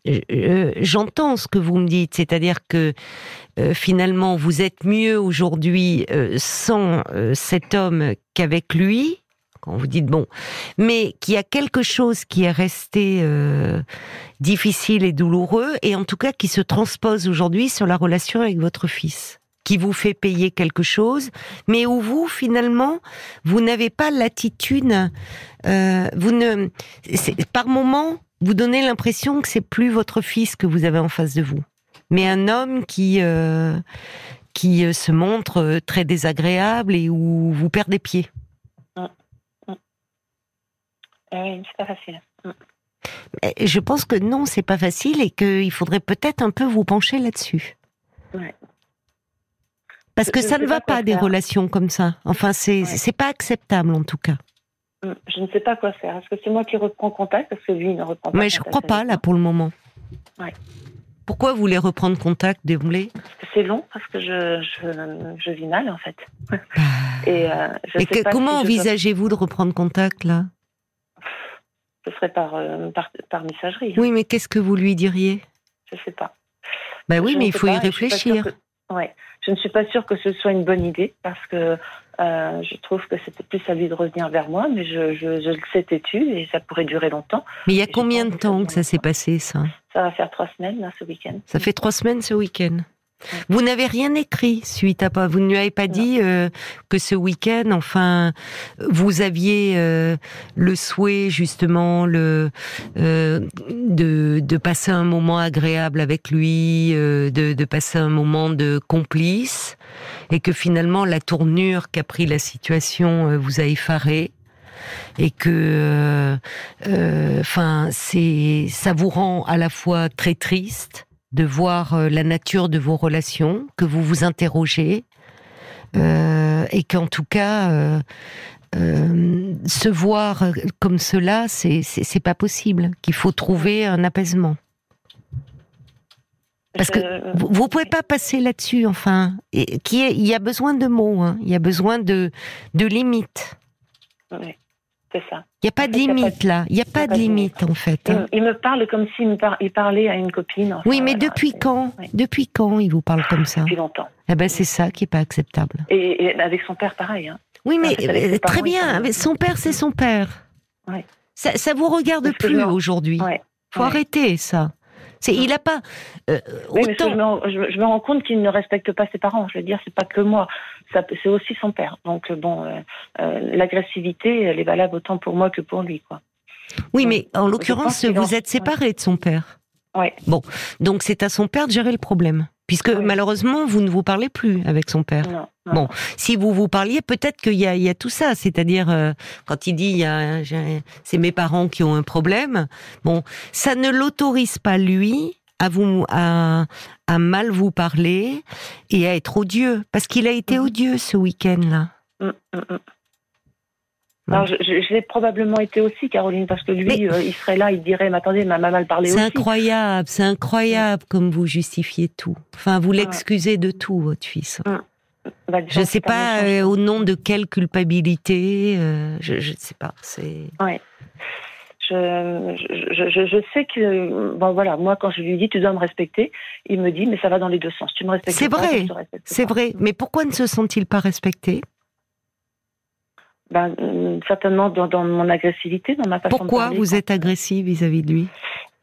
euh, j'entends ce que vous me dites, c'est-à-dire que euh, finalement vous êtes mieux aujourd'hui euh, sans cet homme qu'avec lui, quand vous dites bon, mais qu'il y a quelque chose qui est resté difficile et douloureux, et en tout cas qui se transpose aujourd'hui sur la relation avec votre fils qui vous fait payer quelque chose, mais où vous finalement vous n'avez pas l'attitude, vous ne, par moment vous donnez l'impression que c'est plus votre fils que vous avez en face de vous, mais un homme qui euh, qui euh, se montre euh, très désagréable et où vous perdez pied. Eh oui, c'est pas facile. Mm. Je pense que non, c'est pas facile et qu'il faudrait peut-être un peu vous pencher là-dessus. Parce que ça ne va pas, des relations comme ça. Enfin, c'est c'est pas acceptable en tout cas. Mm, je ne sais pas quoi faire. Est-ce que c'est moi qui reprends contact? Parce que lui, il ne reprend pas Mais je ne crois pas, là, pour le moment. Ouais. Pourquoi vous voulez reprendre contact, Parce que c'est long, parce que je, je, je, vis mal, en fait. Ah. Et, euh, je sais pas comment envisagez-vous de reprendre contact, là? Ce serait par, euh, par, par, messagerie. Oui, mais qu'est-ce que vous lui diriez? Je ne sais pas. Ben oui, mais il faut y réfléchir. Je, ouais. je ne suis pas sûre que ce soit une bonne idée, parce que euh, je trouve que c'était plus à lui de revenir vers moi, mais je, je, je le sais têtu et ça pourrait durer longtemps. Mais il y a combien de temps que ça s'est passé, ça? Ça va faire trois semaines, là, ce week-end. Ça fait trois semaines ce week-end? Vous n'avez rien écrit suite à pas. Vous ne lui avez pas dit euh, que ce week-end, enfin, vous aviez euh, le souhait justement le euh, de, de passer un moment agréable avec lui, de, de passer un moment de complice, et que finalement la tournure qu'a pris la situation vous a effaré et que, enfin, c'est ça vous rend à la fois très triste de voir euh, la nature de vos relations, que vous vous interrogez, euh, et qu'en tout cas, euh, se voir comme cela, c'est pas possible. Qu'il faut trouver un apaisement. Parce que vous, vous pouvez pas passer là-dessus, enfin. Il y a besoin de mots, hein. il y a besoin de de limites. C'est ça. Il n'y a pas de limite là. Il n'y a pas de limite en fait. Hein. Il, me parle comme s'il il parlait à une copine. oui, mais depuis quand Depuis quand il vous parle comme ça Depuis longtemps. Eh ben c'est ça qui est pas acceptable. Et, avec son père pareil. Hein. Oui, mais euh, très bien. son père c'est son père. Ouais. Ça, ça vous regarde plus aujourd'hui. Il Faut arrêter ça. C'est, il a pas euh, autant. je, me, rends compte qu'il ne respecte pas ses parents. Je veux dire, c'est pas que moi, ça, c'est aussi son père. Donc euh, bon, euh, l'agressivité, elle est valable autant pour moi que pour lui, quoi. Oui, mais en l'occurrence, vous êtes séparés de son père. Ouais. Bon, donc c'est à son père de gérer le problème, puisque malheureusement, vous ne vous parlez plus avec son père. Non, Bon, si vous vous parliez, peut-être qu'il y y a tout ça. C'est-à-dire, euh, quand il dit, c'est mes parents qui ont un problème. Bon, ça ne l'autorise pas lui à vous, à, à mal vous parler et à être odieux, parce qu'il a été Mhm. odieux ce week-end-là. Mm, mm, mm. Alors, je, je- je l'ai probablement été aussi, Caroline, parce que lui, Mais- euh, il serait là, il dirait, mais attendez, ma maman le parlait C'est aussi. incroyable, c'est incroyable comme vous justifiez tout. Enfin, vous l'excusez de tout, votre fils. Je ne sais pas euh, au nom de quelle culpabilité. euh, je ne sais pas. C'est je, je, je, je sais que, bon voilà, moi quand je lui dis tu dois me respecter, il me dit mais ça va dans les deux sens. Tu me respectes C'est vrai, c'est vrai. Mais pourquoi ne se sont-ils pas respectés? Ben, euh, certainement dans, dans mon agressivité, dans ma façon de Pourquoi vous êtes agressif vis-à-vis de lui?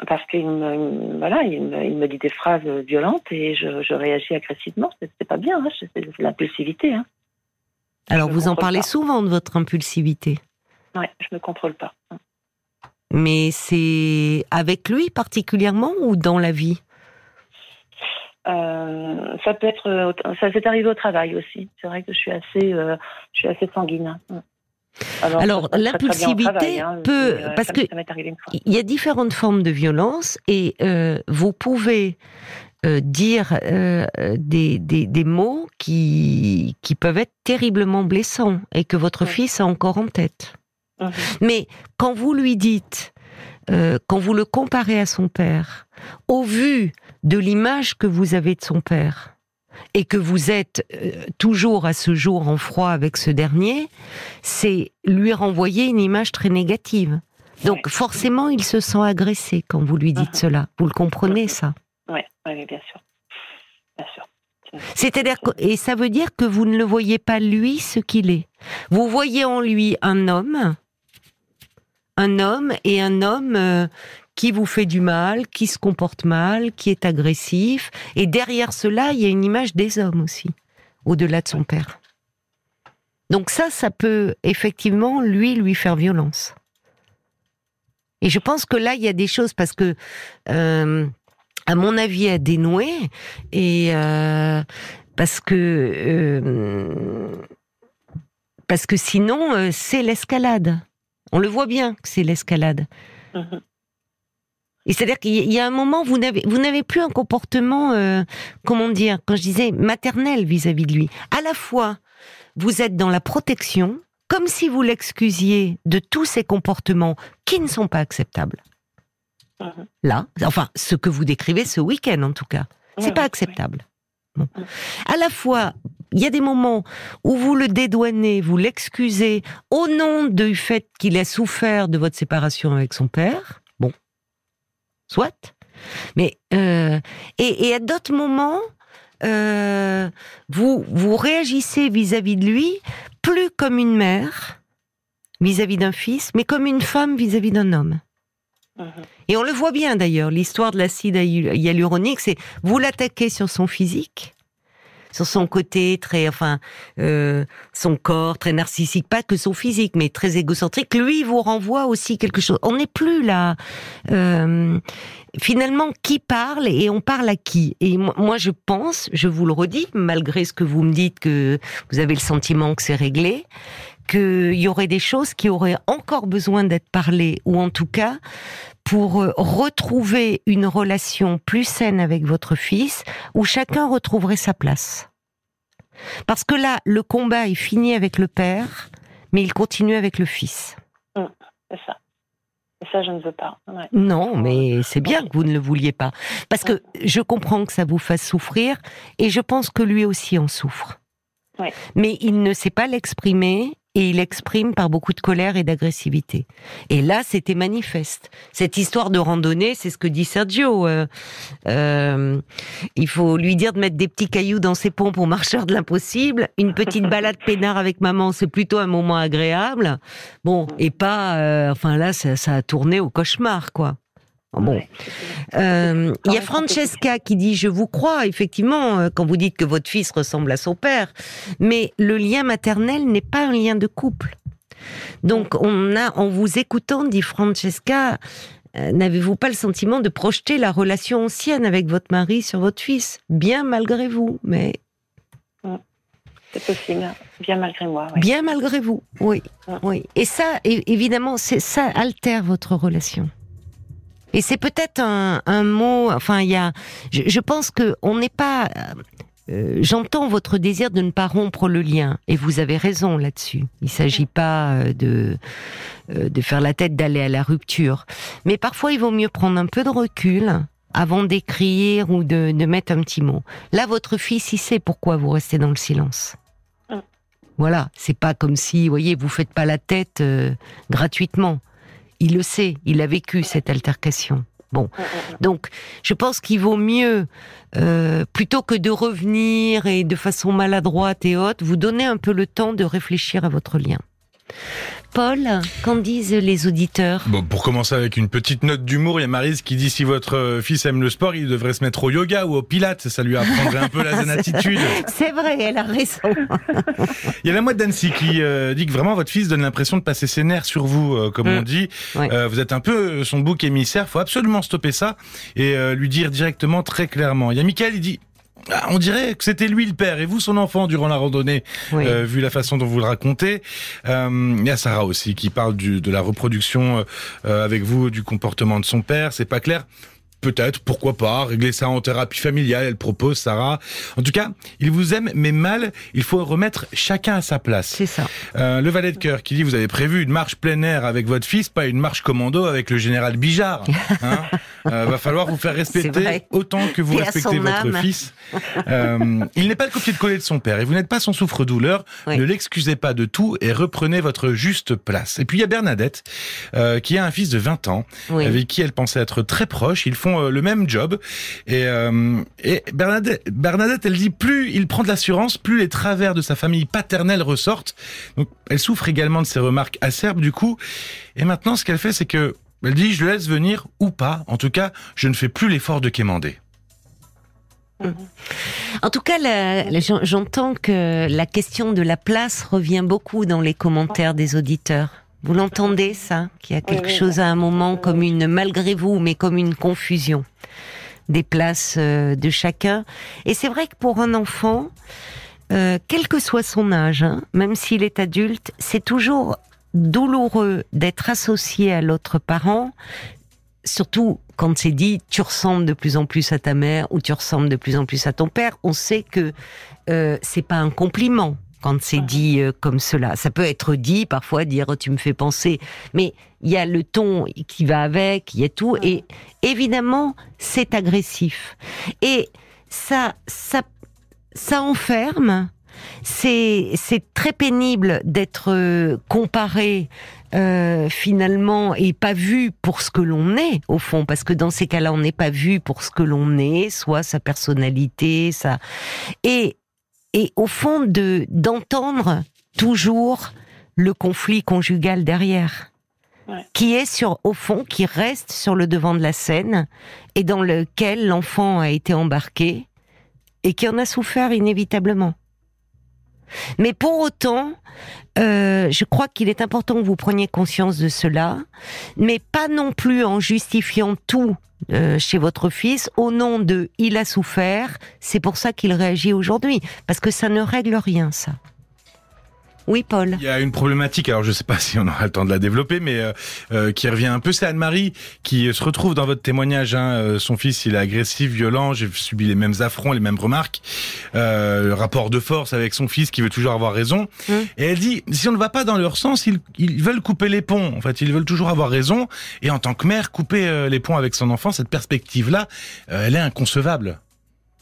Parce qu'il me, il me- voilà, il me, il me dit des phrases violentes et je, je réagis agressivement. C'est pas bien, hein, c'est de l'impulsivité. Hein. Alors vous en parlez pas. souvent de votre impulsivité, Ouais, je me contrôle pas. mais c'est avec lui particulièrement ou dans la vie? Euh, ça peut être, ça s'est arrivé au travail aussi. C'est vrai que je suis assez, euh, je suis assez sanguine. Alors, l'impulsivité hein, peut- euh, parce que. Il y a différentes formes de violence et euh, vous pouvez euh, dire des, des, des mots qui, qui peuvent être terriblement blessants et que votre fils a encore en tête. Mais quand vous lui dites, quand vous le comparez à son père, au vu de l'image que vous avez de son père, et que vous êtes euh, toujours à ce jour en froid avec ce dernier, c'est lui renvoyer une image très négative. Donc Ouais. forcément, il se sent agressé quand vous lui dites Mhm. cela. Vous le comprenez ça Ouais, ouais, oui, bien sûr, bien sûr. C'est-à-dire et ça veut dire que vous ne le voyez pas lui ce qu'il est. Vous voyez en lui un homme, un homme et un homme euh, qui vous fait du mal, qui se comporte mal, qui est agressif. Et derrière cela, il y a une image des hommes aussi, au-delà de son père. Donc ça, ça peut effectivement lui lui faire violence. Et je pense que là, il y a des choses parce que. euh, à mon avis, à dénouer et euh, parce que euh, parce que sinon c'est l'escalade. On le voit bien que c'est l'escalade. Mhm. Et c'est-à-dire qu'il y a- un moment vous n'avez vous n'avez plus un comportement euh, comment dire quand je disais maternel vis-à-vis de lui. À la fois vous êtes dans la protection comme si vous l'excusiez de tous ces comportements qui ne sont pas acceptables. Mhm. Là, enfin ce que vous décrivez ce week-end en tout cas. C'est pas acceptable. Bon. À la fois, il y a des moments où vous le dédouanez, vous l'excusez au nom du fait qu'il a souffert de votre séparation avec son père. Soit. Mais euh, et, et à d'autres moments, euh, vous vous réagissez vis-à-vis de lui plus comme une mère vis-à-vis d'un fils, mais comme une femme vis-à-vis d'un homme. Mhm. Et on le voit bien d'ailleurs, l'histoire de l'acide hy- hyaluronique, c'est vous l'attaquez sur son physique, sur son côté très, enfin, euh, son corps très narcissique, pas que son physique, mais très égocentrique. Lui vous renvoie aussi quelque chose. On n'est plus là. euh, finalement, qui parle et on parle à qui? Et moi, je pense, je vous le redis, malgré ce que vous me dites que vous avez le sentiment que c'est réglé, qu'il y aurait des choses qui auraient encore besoin d'être parlées, ou en tout cas pour euh, retrouver une relation plus saine avec votre fils, où chacun retrouverait sa place. Parce que là, le combat est fini avec le père, mais il continue avec le fils. C'est ça. Et ça, je ne veux pas. Ouais. Non, mais c'est bien que vous ne le vouliez pas. Parce que je comprends que ça vous fasse souffrir, et je pense que lui aussi en souffre. Ouais. Mais il ne sait pas l'exprimer, et il exprime par beaucoup de colère et d'agressivité. Et là, c'était manifeste. Cette histoire de randonnée, c'est ce que dit Sergio. euh, euh, il faut lui dire de mettre des petits cailloux dans ses pompes aux marcheurs de l'impossible. Une petite balade peinard avec maman, c'est plutôt un moment agréable. Bon, et pas... euh, enfin là, ça, ça a tourné au cauchemar, quoi. Bon. Ouais, c'est- Euh, il y a Francesca qui dit je vous crois effectivement euh, quand vous dites que votre fils ressemble à son père, mais le lien maternel n'est pas un lien de couple. Donc on a en vous écoutant dit Francesca, euh, n'avez-vous pas le sentiment de projeter la relation ancienne avec votre mari sur votre fils, bien malgré vous, mais C'est possible, bien malgré moi. Bien malgré vous, oui, oui. Et ça, évidemment, ça altère votre relation. Et c'est peut-être un, mot. Enfin, il y a. Je, pense que on n'est pas. Euh, j'entends votre désir de ne pas rompre le lien, et vous avez raison là-dessus. Il ne s'agit pas euh, de euh, de faire la tête d'aller à la rupture, mais parfois il vaut mieux prendre un peu de recul avant d'écrire ou de, de mettre un petit mot. Là, votre fils, il sait pourquoi vous restez dans le silence. Mm. Voilà, c'est pas comme si, vous voyez, vous faites pas la tête gratuitement. Il le sait, il a vécu cette altercation. Bon, donc je pense qu'il vaut mieux, euh, plutôt que de revenir et de façon maladroite et haute, vous donner un peu le temps de réfléchir à votre lien. Paul, qu'en disent les auditeurs? Bon, pour commencer avec une petite note d'humour, il y a Marise qui dit si votre euh, fils aime le sport, il devrait se mettre au yoga ou au pilates, ça lui apprendrait un peu la zen attitude. C'est vrai, elle a raison. il y a la mouette d'Annecy qui euh, dit que vraiment votre fils donne l'impression de passer ses nerfs sur vous, euh, comme on mm. dit. vous êtes un peu son bouc émissaire, faut absolument stopper ça et lui dire directement très clairement. Il y a Michael, il dit on dirait que c'était lui le père et vous son enfant durant la randonnée, euh, vu la façon dont vous le racontez. Euh, il y a Sarah aussi qui parle du, de la reproduction euh, avec vous du comportement de son père. C'est pas clair peut-être, pourquoi pas, régler ça en thérapie familiale, elle propose, Sarah. En tout cas, il vous aime, mais mal, il faut remettre chacun à sa place. C'est ça. Euh, le valet de cœur qui dit, vous avez prévu une marche plein air avec votre fils, pas une marche commando avec le général Bijard. Hein euh, va falloir vous faire respecter autant que vous respectez votre fils. Euh, il n'est pas le copier-coller de son père et vous n'êtes pas son souffre-douleur. Ne l'excusez pas de tout et reprenez votre juste place. Et puis il y a Bernadette, euh, qui a un fils de 20 ans, avec qui elle pensait être très proche. Ils font euh, le même job. Et, euh, et Bernadette, Bernadette, elle dit plus il prend de l'assurance, plus les travers de sa famille paternelle ressortent. Donc, elle souffre également de ces remarques acerbes du coup. Et maintenant, ce qu'elle fait, c'est que elle dit je le laisse venir ou pas. En tout cas, je ne fais plus l'effort de quémander. En tout cas, j'entends que la question de la place revient beaucoup dans les commentaires des auditeurs. Vous l'entendez, ça Qu'il y a quelque chose à un moment comme une, malgré vous, mais comme une confusion des places euh, de chacun. Et c'est vrai que pour un enfant, euh, quel que soit son âge, hein, même s'il est adulte, c'est toujours douloureux d'être associé à l'autre parent, surtout quand c'est dit tu ressembles de plus en plus à ta mère ou tu ressembles de plus en plus à ton père. On sait que euh, c'est pas un compliment quand c'est dit euh, comme cela. Ça peut être dit parfois, dire tu me fais penser, mais il y a le ton qui va avec, il y a tout, et évidemment c'est agressif. Et ça, ça, ça enferme. C'est c'est très pénible d'être euh, comparé euh, finalement et pas vu pour ce que l'on est au fond parce que dans ces cas-là on n'est pas vu pour ce que l'on est soit sa personnalité ça et et au fond de d'entendre toujours le conflit conjugal derrière. qui est sur au fond qui reste sur le devant de la scène et dans lequel l'enfant a été embarqué et qui en a souffert inévitablement. Mais pour autant, euh, je crois qu'il est important que vous preniez conscience de cela, mais pas non plus en justifiant tout euh, chez votre fils au nom de il a souffert, c'est pour ça qu'il réagit aujourd'hui, parce que ça ne règle rien ça. Oui, Paul. Il y a une problématique, alors je ne sais pas si on aura le temps de la développer, mais euh, euh, qui revient un peu. C'est Anne-Marie qui se retrouve dans votre témoignage. Hein, euh, son fils, il est agressif, violent. J'ai subi les mêmes affronts, les mêmes remarques. le rapport de force avec son fils qui veut toujours avoir raison. Mmh. Et elle dit, si on ne va pas dans leur sens, ils, ils, veulent couper les ponts. En fait, ils veulent toujours avoir raison. Et en tant que mère, couper les ponts avec son enfant, cette perspective-là, elle est inconcevable.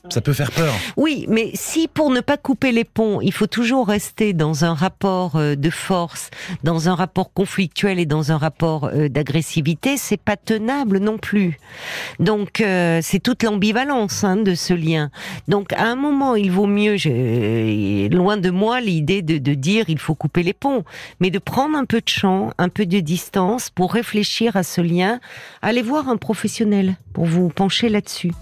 Ça peut faire peur. Oui, mais si pour ne pas couper les ponts, il faut toujours rester dans un rapport euh, de force, dans un rapport conflictuel et dans un rapport euh, d'agressivité, c'est pas tenable non plus. Donc euh, c'est toute l'ambivalence hein, de ce lien. Donc à un moment, il vaut mieux, loin de moi l'idée de, de dire il faut couper les ponts, mais de prendre un peu de champ, un peu de distance pour réfléchir à ce lien. Allez voir un professionnel pour vous pencher là-dessus.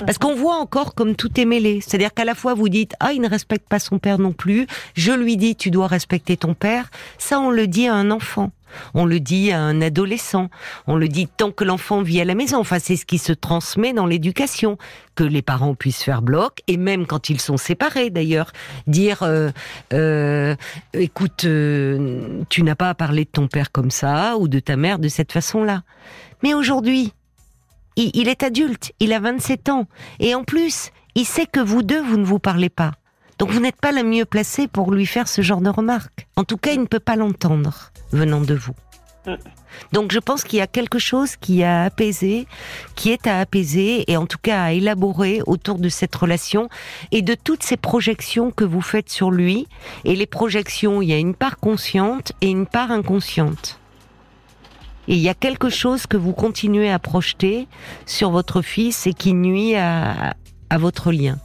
Parce qu'on voit encore comme tout est mêlé. C'est-à-dire qu'à la fois vous dites ah il ne respecte pas son père non plus. Je lui dis tu dois respecter ton père. Ça on le dit à un enfant. On le dit à un adolescent. On le dit tant que l'enfant vit à la maison. Enfin, c'est ce qui se transmet dans l'éducation. Que les parents puissent faire bloc, et même quand ils sont séparés d'ailleurs, dire euh, euh, écoute, euh, tu n'as pas à parler de ton père comme ça, ou de ta mère de cette façon-là. Mais aujourd'hui, il, est adulte, il a 27 ans, et en plus, il sait que vous deux, vous ne vous parlez pas. Donc vous n'êtes pas la mieux placée pour lui faire ce genre de remarques. En tout cas, il ne peut pas l'entendre venant de vous. Donc je pense qu'il y a quelque chose qui a apaisé, qui est à apaiser et en tout cas à élaborer autour de cette relation et de toutes ces projections que vous faites sur lui. Et les projections, il y a une part consciente et une part inconsciente. Et il y a quelque chose que vous continuez à projeter sur votre fils et qui nuit à, à votre lien.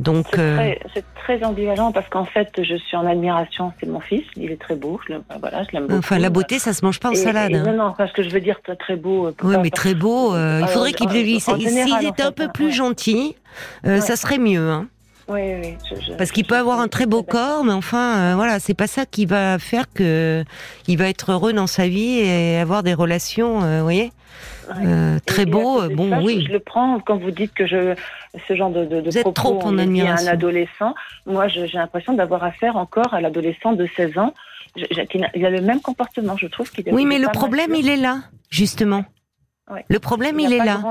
Donc euh, c'est très, ambivalent parce qu'en fait je suis en admiration. C'est mon fils, il est très beau. Je voilà, je l'aime. Enfin la beauté, ça se mange pas en salade. Hein. non, non, parce que je veux dire très beau. Euh, oui, mais très beau. Euh, il faudrait qu'il s'il était un peu plus gentil, ça serait mieux. Hein. Oui, oui. Parce qu'il peut avoir un très beau corps, mais enfin, voilà, c'est pas ça qui va faire que il va être heureux dans sa vie et avoir des relations, vous voyez. Euh, très beau, bon, oui. Je, le prends quand vous dites que je, ce genre de, de, de vous trop en admiration. un adolescent. Moi, j'ai l'impression d'avoir affaire encore à l'adolescent de 16 ans. il a le même comportement, je trouve. qu'il oui, mais le problème, il est là, justement. Le problème, il, est là.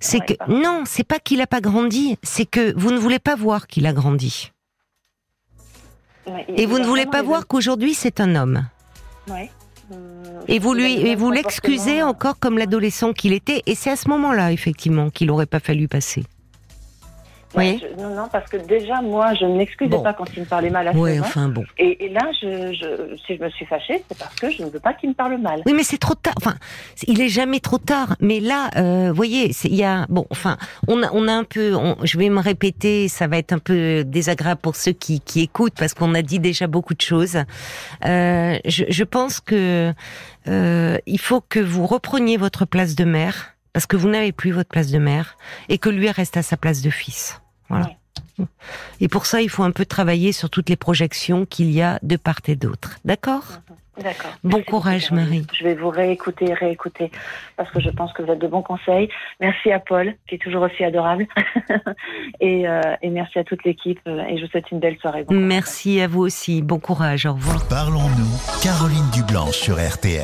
C'est que non, c'est pas qu'il a pas grandi, c'est que vous ne voulez pas voir qu'il a grandi. et vous ne voulez pas voir qu'aujourd'hui c'est un homme. Ouais. Et vous lui, et vous l'excusez encore comme l'adolescent qu'il était, et c'est à ce moment-là, effectivement, qu'il n'aurait pas fallu passer. Oui. non, non, parce que déjà, moi, je ne m'excusais pas quand il me parlait mal à Oui, enfin bon. Et, là, je, si je me suis fâchée, c'est parce que je ne veux pas qu'il me parle mal. Oui, mais c'est trop tard. Enfin, il est jamais trop tard. Mais là, euh, vous voyez, il y a bon, enfin, on a, on a un peu. je vais me répéter, ça va être un peu désagréable pour ceux qui, qui écoutent parce qu'on a dit déjà beaucoup de choses. Euh, je, je, pense que euh, il faut que vous repreniez votre place de mère parce que vous n'avez plus votre place de mère et que lui reste à sa place de fils. Voilà. Et pour ça, il faut un peu travailler sur toutes les projections qu'il y a de part et d'autre. D'accord? D'accord. Bon courage, Marie. Je vais vous réécouter réécouter parce que je pense que vous êtes de bons conseils. Merci à Paul, qui est toujours aussi adorable. et, euh, et, merci à toute l'équipe. Et je vous souhaite une belle soirée. merci à vous aussi. Bon courage. Au revoir. Parlons-nous. Caroline Dublanche sur RTL.